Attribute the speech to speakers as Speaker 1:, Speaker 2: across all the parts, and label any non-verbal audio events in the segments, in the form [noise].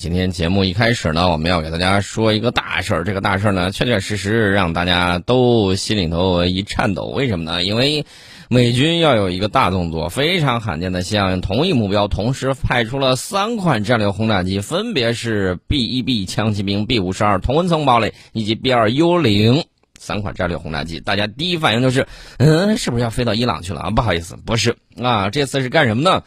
Speaker 1: 今天节目一开始呢，我们要给大家说一个大事儿。这个大事儿呢，确确实实让大家都心里头一颤抖。为什么呢？因为美军要有一个大动作，非常罕见的向同一目标同时派出了三款战略轰炸机，分别是 B-1B 枪骑兵、B-52 同温层堡垒以及 B-2 幽灵三款战略轰炸机。大家第一反应就是，嗯，是不是要飞到伊朗去了啊？不好意思，不是啊，这次是干什么呢？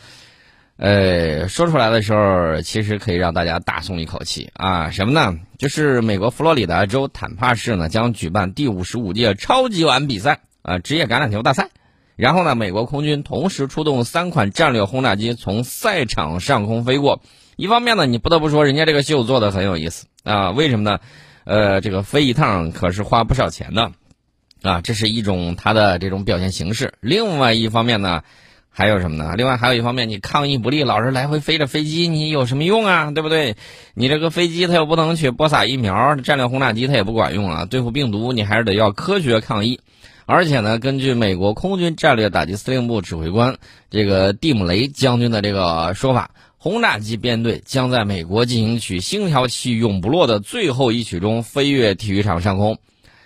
Speaker 1: 呃，说出来的时候，其实可以让大家大松一口气啊！什么呢？就是美国佛罗里达州坦帕市呢将举办第五十五届超级碗比赛啊，职业橄榄球大赛。然后呢，美国空军同时出动三款战略轰炸机从赛场上空飞过。一方面呢，你不得不说人家这个秀做的很有意思啊。为什么呢？呃，这个飞一趟可是花不少钱的啊，这是一种它的这种表现形式。另外一方面呢。还有什么呢？另外还有一方面，你抗疫不力，老是来回飞着飞机，你有什么用啊？对不对？你这个飞机它又不能去播撒疫苗，战略轰炸机它也不管用啊。对付病毒，你还是得要科学抗疫。而且呢，根据美国空军战略打击司令部指挥官这个蒂姆雷将军的这个说法，轰炸机编队将在美国进行曲“星条旗永不落”的最后一曲中飞越体育场上空。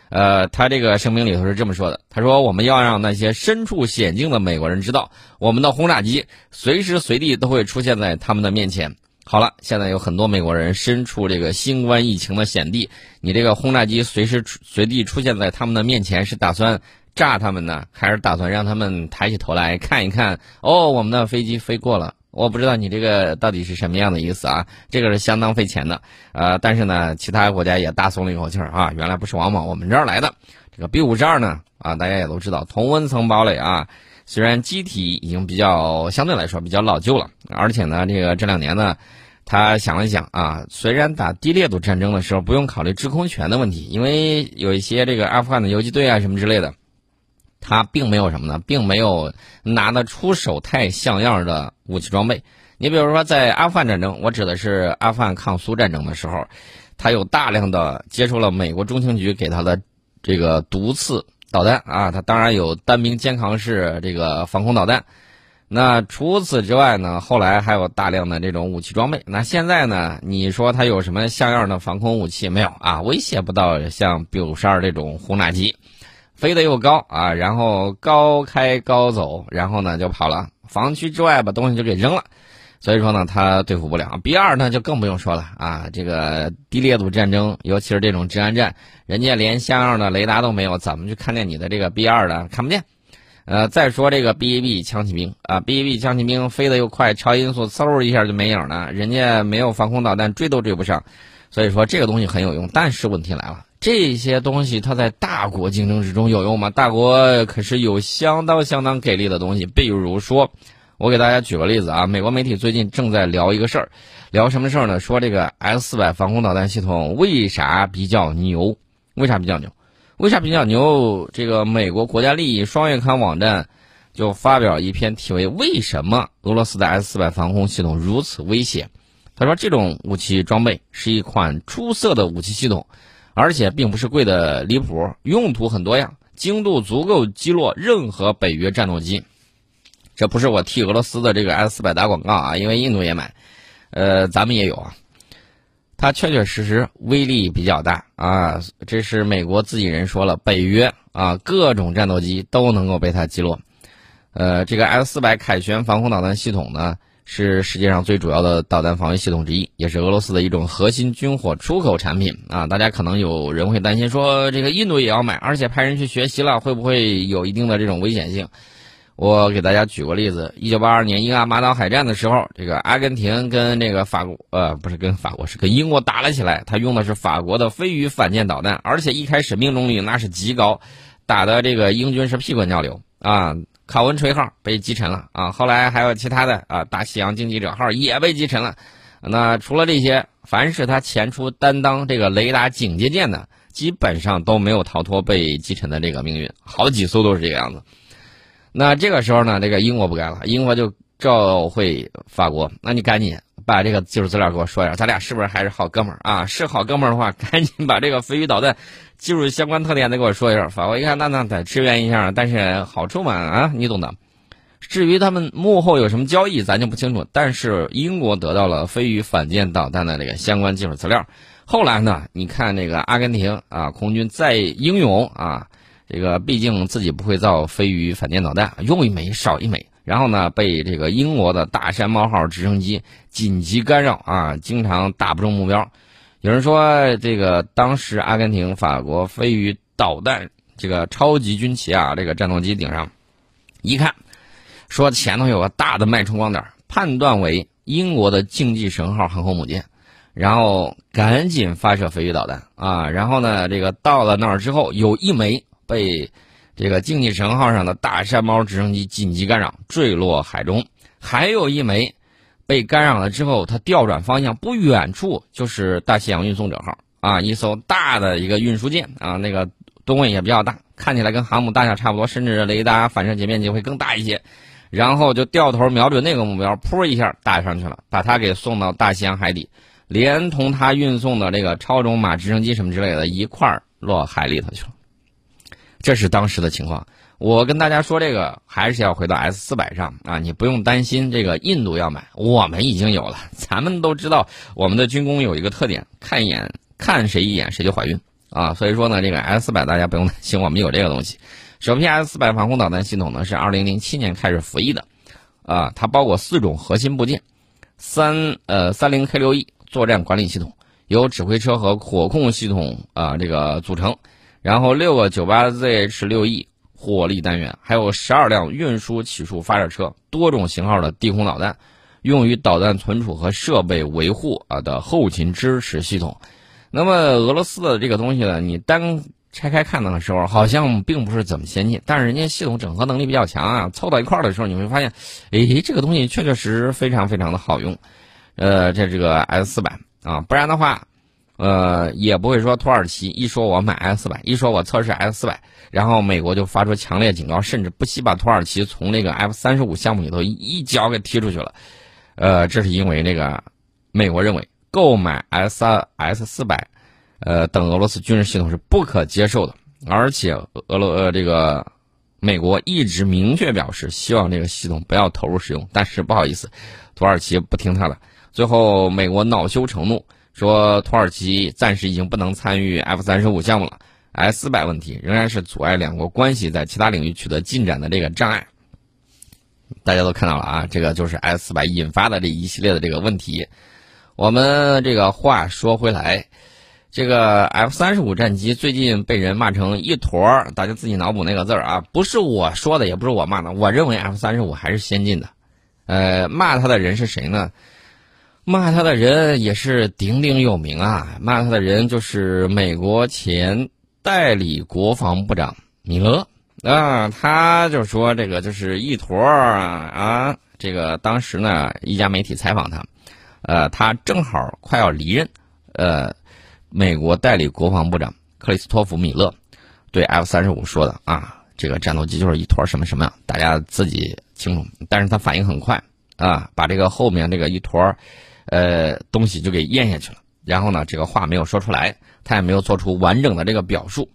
Speaker 1: 呃，他这个声明里头是这么说的：“他说，我们要让那些身处险境的美国人知道，我们的轰炸机随时随地都会出现在他们的面前。”好了，现在有很多美国人身处这个新冠疫情的险地，你这个轰炸机随时随地出现在他们的面前，是打算炸他们呢，还是打算让他们抬起头来看一看？哦，我们的飞机飞过了。我不知道你这个到底是什么样的意思啊？这个是相当费钱的，呃，但是呢，其他国家也大松了一口气儿啊，原来不是往往我们这儿来的。这个 B 五十二呢，啊，大家也都知道，同温层堡垒啊，虽然机体已经比较相对来说比较老旧了，而且呢，这个这两年呢，他想了想啊，虽然打低烈度战争的时候不用考虑制空权的问题，因为有一些这个阿富汗的游击队啊什么之类的。他并没有什么呢，并没有拿得出手太像样的武器装备。你比如说，在阿富汗战争，我指的是阿富汗抗苏战争的时候，他有大量的接触了美国中情局给他的这个毒刺导弹啊，他当然有单兵肩扛式这个防空导弹。那除此之外呢，后来还有大量的这种武器装备。那现在呢，你说他有什么像样的防空武器没有啊？威胁不到像 B 五十二这种轰炸机。飞得又高啊，然后高开高走，然后呢就跑了，防区之外把东西就给扔了，所以说呢他对付不了。B 二呢就更不用说了啊，这个低烈度战争，尤其是这种治安战，人家连像样的雷达都没有，怎么去看见你的这个 B 二的？看不见。呃，再说这个 B A B 枪骑兵啊，B A B 枪骑兵飞得又快，超音速嗖一下就没影了，人家没有防空导弹，追都追不上。所以说这个东西很有用，但是问题来了。这些东西它在大国竞争之中有用吗？大国可是有相当相当给力的东西。比如说，我给大家举个例子啊，美国媒体最近正在聊一个事儿，聊什么事儿呢？说这个 S 四百防空导弹系统为啥比较牛？为啥比较牛？为啥比较牛？这个美国国家利益双月刊网站就发表一篇题为《为什么俄罗斯的 S 四百防空系统如此危险》。他说，这种武器装备是一款出色的武器系统。而且并不是贵的离谱，用途很多样，精度足够击落任何北约战斗机。这不是我替俄罗斯的这个 S 四百打广告啊，因为印度也买，呃，咱们也有啊。它确确实实威力比较大啊，这是美国自己人说了，北约啊各种战斗机都能够被它击落。呃，这个 S 四百凯旋防空导弹系统呢？是世界上最主要的导弹防御系统之一，也是俄罗斯的一种核心军火出口产品啊！大家可能有人会担心说，这个印度也要买，而且派人去学习了，会不会有一定的这种危险性？我给大家举个例子：一九八二年英阿马岛海战的时候，这个阿根廷跟这个法国，呃，不是跟法国，是跟英国打了起来。他用的是法国的飞鱼反舰导弹，而且一开始命中率那是极高，打的这个英军是屁滚尿流啊！考文垂号被击沉了啊，后来还有其他的啊，大西洋经济者号也被击沉了。那除了这些，凡是他前出担当这个雷达警戒舰的，基本上都没有逃脱被击沉的这个命运，好几艘都是这个样子。那这个时候呢，这个英国不干了，英国就召回法国，那你赶紧把这个技术资料给我说一下，咱俩是不是还是好哥们儿啊？[laughs] 是好哥们儿的话，[laughs] 赶紧把这个飞鱼导弹。技术相关特点得给我说一下。法国一看，那那得支援一下，但是好处嘛啊，你懂的。至于他们幕后有什么交易，咱就不清楚。但是英国得到了飞鱼反舰导弹的这个相关技术资料。后来呢，你看那个阿根廷啊，空军再英勇啊，这个毕竟自己不会造飞鱼反舰导弹，用一枚少一枚。然后呢，被这个英国的大山猫号直升机紧急干扰啊，经常打不中目标。有人说，这个当时阿根廷、法国飞鱼导弹这个超级军旗啊，这个战斗机顶上一看，说前头有个大的脉冲光点，判断为英国的竞技神号航空母舰，然后赶紧发射飞鱼导弹啊。然后呢，这个到了那儿之后，有一枚被。这个竞技神号上的大山猫直升机紧急干扰坠落海中，还有一枚被干扰了之后，它调转方向，不远处就是大西洋运送者号啊，一艘大的一个运输舰啊，那个吨位也比较大，看起来跟航母大小差不多，甚至雷达反射截面积会更大一些。然后就掉头瞄准那个目标，噗一下打上去了，把它给送到大西洋海底，连同它运送的这个超种马直升机什么之类的一块儿落海里头去了。这是当时的情况。我跟大家说，这个还是要回到 S 四百上啊，你不用担心这个印度要买，我们已经有了。咱们都知道，我们的军工有一个特点，看一眼看谁一眼谁就怀孕啊。所以说呢，这个 S 四百大家不用担心，我们有这个东西。首批 S 四百防空导弹系统呢是二零零七年开始服役的，啊，它包括四种核心部件，三呃三零 K 六 E 作战管理系统，由指挥车和火控系统啊这个组成。然后六个九八 ZH 六 E 火力单元，还有十二辆运输起数发射车，多种型号的地空导弹，用于导弹存储和设备维护啊的后勤支持系统。那么俄罗斯的这个东西呢，你单拆开看的时候，好像并不是怎么先进，但是人家系统整合能力比较强啊。凑到一块儿的时候，你会发现，哎，这个东西确确实实非常非常的好用。呃，这这个 S 四百啊，不然的话。呃，也不会说土耳其一说我买 S 四百，一说我测试 S 四百，然后美国就发出强烈警告，甚至不惜把土耳其从那个 F 三十五项目里头一脚给踢出去了。呃，这是因为那个美国认为购买 S 二 S 四百，呃等俄罗斯军事系统是不可接受的，而且俄罗呃这个美国一直明确表示希望这个系统不要投入使用，但是不好意思，土耳其不听他的，最后美国恼羞成怒。说土耳其暂时已经不能参与 F 三十五项目了，S 四百问题仍然是阻碍两国关系在其他领域取得进展的这个障碍。大家都看到了啊，这个就是 S 四百引发的这一系列的这个问题。我们这个话说回来，这个 F 三十五战机最近被人骂成一坨，大家自己脑补那个字儿啊，不是我说的，也不是我骂的，我认为 F 三十五还是先进的。呃，骂他的人是谁呢？骂他的人也是鼎鼎有名啊！骂他的人就是美国前代理国防部长米勒啊，他就说这个就是一坨啊。这个当时呢，一家媒体采访他，呃，他正好快要离任，呃，美国代理国防部长克里斯托弗米勒对 F 三十五说的啊，这个战斗机就是一坨什么什么，大家自己清楚。但是他反应很快啊，把这个后面这个一坨。呃，东西就给咽下去了。然后呢，这个话没有说出来，他也没有做出完整的这个表述。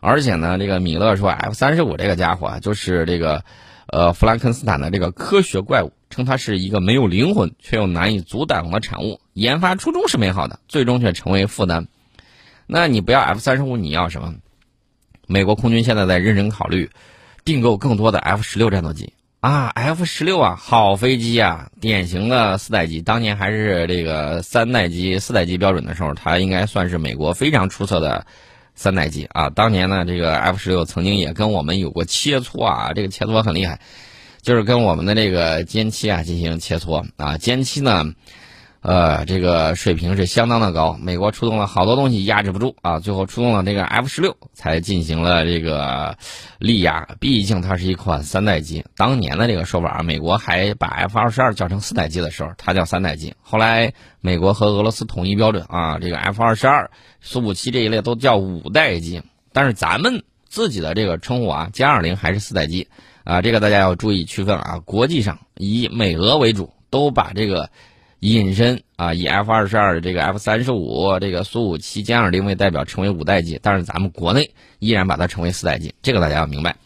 Speaker 1: 而且呢，这个米勒说，F 三十五这个家伙啊，就是这个，呃，弗兰肯斯坦的这个科学怪物，称它是一个没有灵魂却又难以阻挡的产物。研发初衷是美好的，最终却成为负担。那你不要 F 三十五，你要什么？美国空军现在在认真考虑订购更多的 F 十六战斗机。啊，F 十六啊，好飞机啊，典型的四代机。当年还是这个三代机、四代机标准的时候，它应该算是美国非常出色的三代机啊。当年呢，这个 F 十六曾经也跟我们有过切磋啊，这个切磋很厉害，就是跟我们的这个歼七啊进行切磋啊。歼七呢。呃，这个水平是相当的高。美国出动了好多东西压制不住啊，最后出动了这个 F 十六才进行了这个力压。毕竟它是一款三代机。当年的这个说法啊，美国还把 F 二十二叫成四代机的时候，它叫三代机。后来美国和俄罗斯统一标准啊，这个 F 二十二、苏五七这一类都叫五代机。但是咱们自己的这个称呼啊，歼二零还是四代机啊，这个大家要注意区分啊。国际上以美俄为主，都把这个。隐身啊，以 F 二十二、这个 F 三十五、这个苏五七、歼二零为代表，成为五代机，但是咱们国内依然把它称为四代机，这个大家要明白。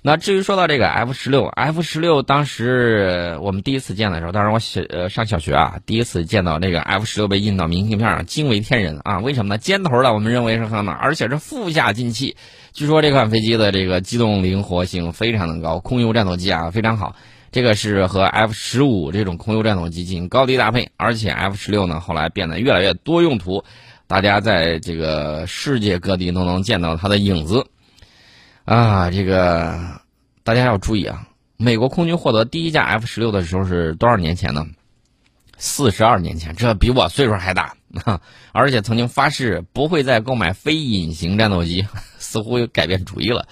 Speaker 1: 那至于说到这个 F 十六，F 十六当时我们第一次见的时候，当时我小呃上小学啊，第一次见到这个 F 十六被印到明信片上，惊为天人啊！为什么呢？尖头的我们认为是很好，而且是腹下进气。据说这款飞机的这个机动灵活性非常的高，空优战斗机啊非常好。这个是和 F 十五这种空优战斗机进行高低搭配，而且 F 十六呢后来变得越来越多用途，大家在这个世界各地都能见到它的影子。啊，这个大家要注意啊！美国空军获得第一架 F 十六的时候是多少年前呢？四十二年前，这比我岁数还大啊！[laughs] 而且曾经发誓不会再购买非隐形战斗机，[laughs] 似乎又改变主意了。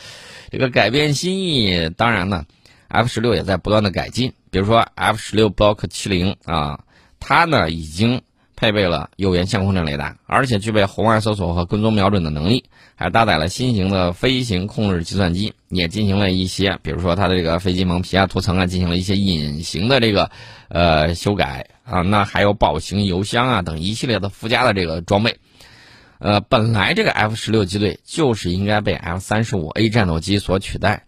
Speaker 1: 这个改变心意，当然呢，F 十六也在不断的改进。比如说 F 十六 Block 七零啊，它呢已经。配备了有源相控阵雷达，而且具备红外搜索和跟踪瞄准的能力，还搭载了新型的飞行控制计算机，也进行了一些，比如说它的这个飞机蒙皮啊、涂层啊，进行了一些隐形的这个呃修改啊。那还有宝型油箱啊等一系列的附加的这个装备。呃，本来这个 F 十六机队就是应该被 F 三十五 A 战斗机所取代，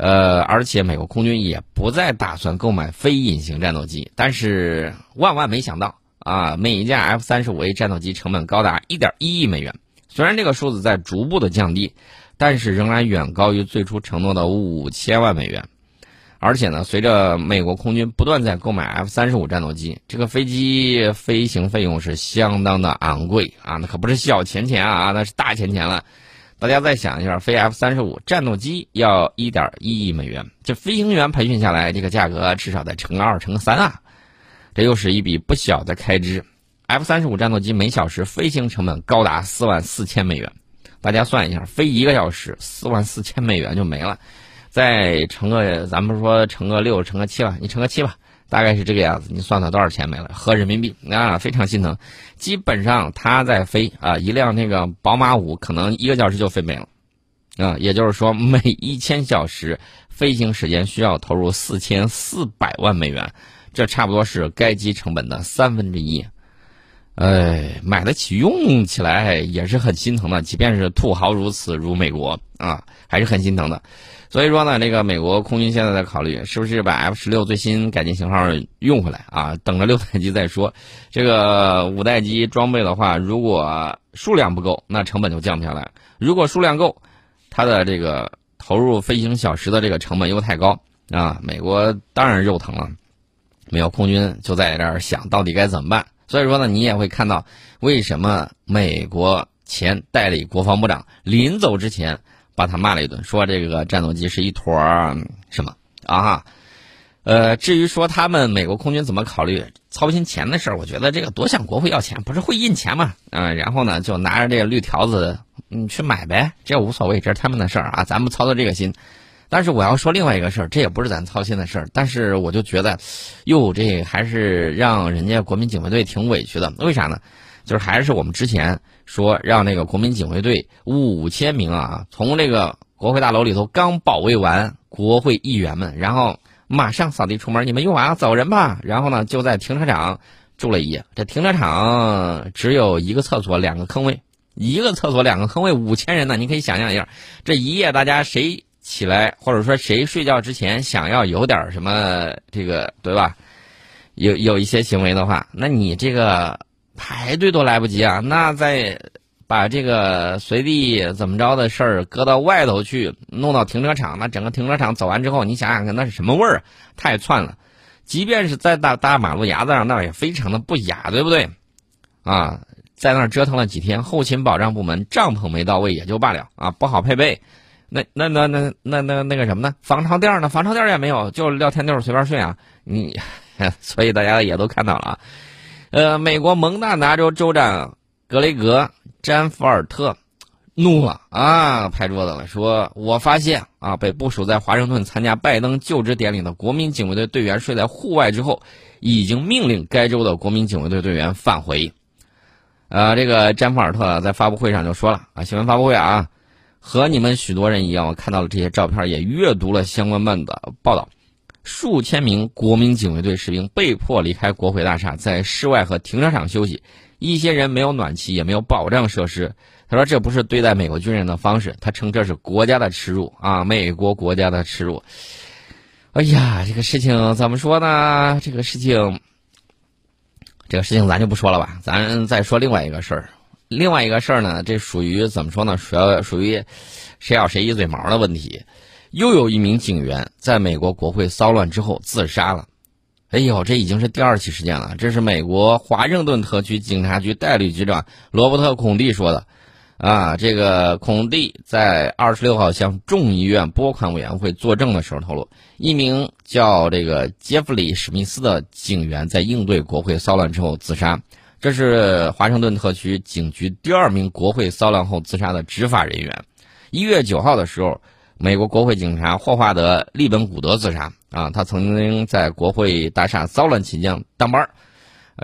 Speaker 1: 呃，而且美国空军也不再打算购买非隐形战斗机，但是万万没想到。啊，每一架 F 三十五 A 战斗机成本高达一点一亿美元。虽然这个数字在逐步的降低，但是仍然远高于最初承诺的五千万美元。而且呢，随着美国空军不断在购买 F 三十五战斗机，这个飞机飞行费用是相当的昂贵啊，那可不是小钱钱啊，那是大钱钱了。大家再想一下，飞 F 三十五战斗机要一点一亿美元，这飞行员培训下来，这个价格至少得乘个二，乘个三啊。这又是一笔不小的开支。F 三十五战斗机每小时飞行成本高达四万四千美元，大家算一下，飞一个小时四万四千美元就没了。再乘个，咱们说乘个六，乘个七吧，你乘个七吧，大概是这个样子。你算算多少钱没了？合人民币啊，非常心疼。基本上他在飞啊，一辆那个宝马五可能一个小时就飞没了啊。也就是说，每一千小时飞行时间需要投入四千四百万美元。这差不多是该机成本的三分之一，哎，买得起用起来也是很心疼的。即便是土豪如此，如美国啊，还是很心疼的。所以说呢，这个美国空军现在在考虑是不是把 F 十六最新改进型号用回来啊？等着六代机再说。这个五代机装备的话，如果数量不够，那成本就降不下来；如果数量够，它的这个投入飞行小时的这个成本又太高啊。美国当然肉疼了。没有空军就在这儿想到底该怎么办，所以说呢，你也会看到为什么美国前代理国防部长临走之前把他骂了一顿，说这个战斗机是一坨儿什么啊？呃，至于说他们美国空军怎么考虑操心钱的事儿，我觉得这个多向国会要钱，不是会印钱嘛？嗯，然后呢就拿着这个绿条子，你去买呗，这无所谓，这是他们的事儿啊，咱们操作这个心。但是我要说另外一个事儿，这也不是咱操心的事儿。但是我就觉得，哟，这还是让人家国民警卫队挺委屈的。为啥呢？就是还是我们之前说让那个国民警卫队五千名啊，从这个国会大楼里头刚保卫完国会议员们，然后马上扫地出门，你们用完了走人吧。然后呢，就在停车场住了一夜。这停车场只有一个厕所，两个坑位，一个厕所两个坑位，五千人呢，你可以想象一下，这一夜大家谁？起来，或者说谁睡觉之前想要有点什么，这个对吧？有有一些行为的话，那你这个排队都来不及啊！那再把这个随地怎么着的事儿搁到外头去，弄到停车场，那整个停车场走完之后，你想想看，那是什么味儿？太窜了！即便是在大大马路牙子上，那也非常的不雅，对不对？啊，在那儿折腾了几天，后勤保障部门帐篷没到位也就罢了啊，不好配备。那那那那那那那个什么呢？防潮垫呢？防潮垫也没有，就撂天地随便睡啊！你，[laughs] 所以大家也都看到了啊。呃，美国蒙大拿州州长格雷格·詹福尔特怒了啊，拍桌子了，说：“我发现啊，被部署在华盛顿参加拜登就职典礼的国民警卫队队员睡在户外之后，已经命令该州的国民警卫队队员返回。”呃，这个詹福尔特在发布会上就说了啊，新闻发布会啊。和你们许多人一样，我看到了这些照片，也阅读了相关办的报道。数千名国民警卫队士兵被迫离开国会大厦，在室外和停车场休息，一些人没有暖气，也没有保障设施。他说这不是对待美国军人的方式，他称这是国家的耻辱啊，美国国家的耻辱。哎呀，这个事情怎么说呢？这个事情，这个事情咱就不说了吧，咱再说另外一个事儿。另外一个事儿呢，这属于怎么说呢？属属于谁咬谁一嘴毛的问题。又有一名警员在美国国会骚乱之后自杀了。哎呦，这已经是第二起事件了。这是美国华盛顿特区警察局代理局长罗伯特·孔蒂说的。啊，这个孔蒂在二十六号向众议院拨款委员会作证的时候透露，一名叫这个杰弗里·史密斯的警员在应对国会骚乱之后自杀。这是华盛顿特区警局第二名国会骚乱后自杀的执法人员。一月九号的时候，美国国会警察霍华德·利本古德自杀。啊，他曾经在国会大厦骚乱期间当班儿。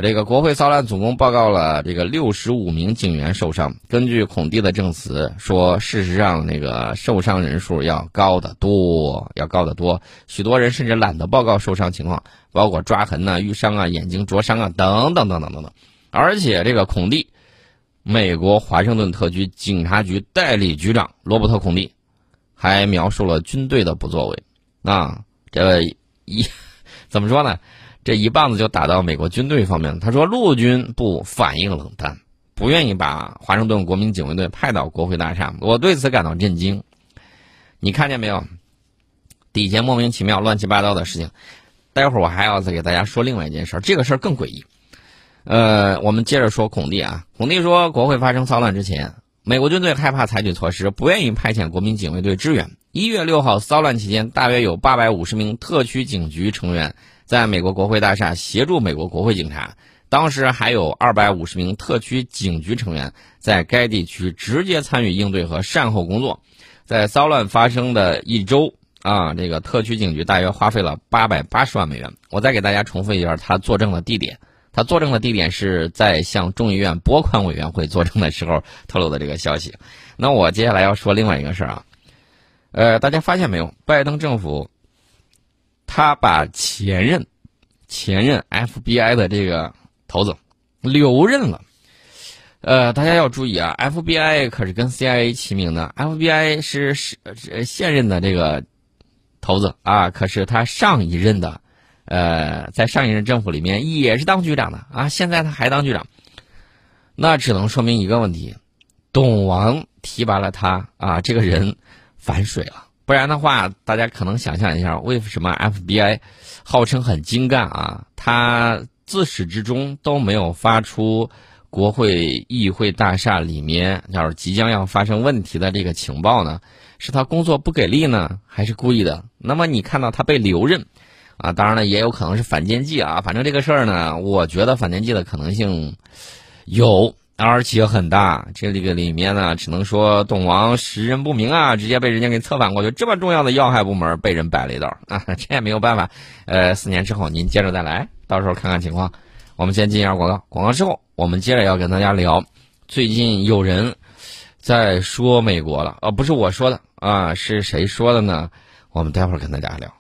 Speaker 1: 这个国会骚乱总共报告了这个六十五名警员受伤。根据孔蒂的证词说，事实上那个受伤人数要高得多，要高得多。许多人甚至懒得报告受伤情况，包括抓痕呐、淤伤啊、眼睛灼伤啊等等等等等等。而且这个孔蒂，美国华盛顿特区警察局代理局长罗伯特·孔蒂，还描述了军队的不作为。啊，这一 [laughs] 怎么说呢？这一棒子就打到美国军队方面他说，陆军部反应冷淡，不愿意把华盛顿国民警卫队派到国会大厦。我对此感到震惊。你看见没有？底下莫名其妙、乱七八糟的事情。待会儿我还要再给大家说另外一件事儿，这个事儿更诡异。呃，我们接着说孔蒂啊。孔蒂说，国会发生骚乱之前，美国军队害怕采取措施，不愿意派遣国民警卫队支援。一月六号骚乱期间，大约有八百五十名特区警局成员。在美国国会大厦协助美国国会警察，当时还有二百五十名特区警局成员在该地区直接参与应对和善后工作。在骚乱发生的一周啊，这个特区警局大约花费了八百八十万美元。我再给大家重复一下他作证的地点，他作证的地点是在向众议院拨款委员会作证的时候透露的这个消息。那我接下来要说另外一个事儿啊，呃，大家发现没有，拜登政府。他把前任、前任 FBI 的这个头子留任了。呃，大家要注意啊，FBI 可是跟 CIA 齐名的，FBI 是是现任的这个头子啊，可是他上一任的，呃，在上一任政府里面也是当局长的啊，现在他还当局长，那只能说明一个问题：董王提拔了他啊，这个人反水了。不然的话，大家可能想象一下，为什么 FBI 号称很精干啊？他自始至终都没有发出国会议会大厦里面要是即将要发生问题的这个情报呢？是他工作不给力呢，还是故意的？那么你看到他被留任，啊，当然了，也有可能是反间计啊。反正这个事儿呢，我觉得反间计的可能性有。而且很大，这个里面呢，只能说董王识人不明啊，直接被人家给策反过去。这么重要的要害部门被人摆了一道啊，[laughs] 这也没有办法。呃，四年之后您接着再来，到时候看看情况。我们先进一下广告，广告之后我们接着要跟大家聊。最近有人在说美国了，呃，不是我说的啊，是谁说的呢？我们待会儿跟大家聊。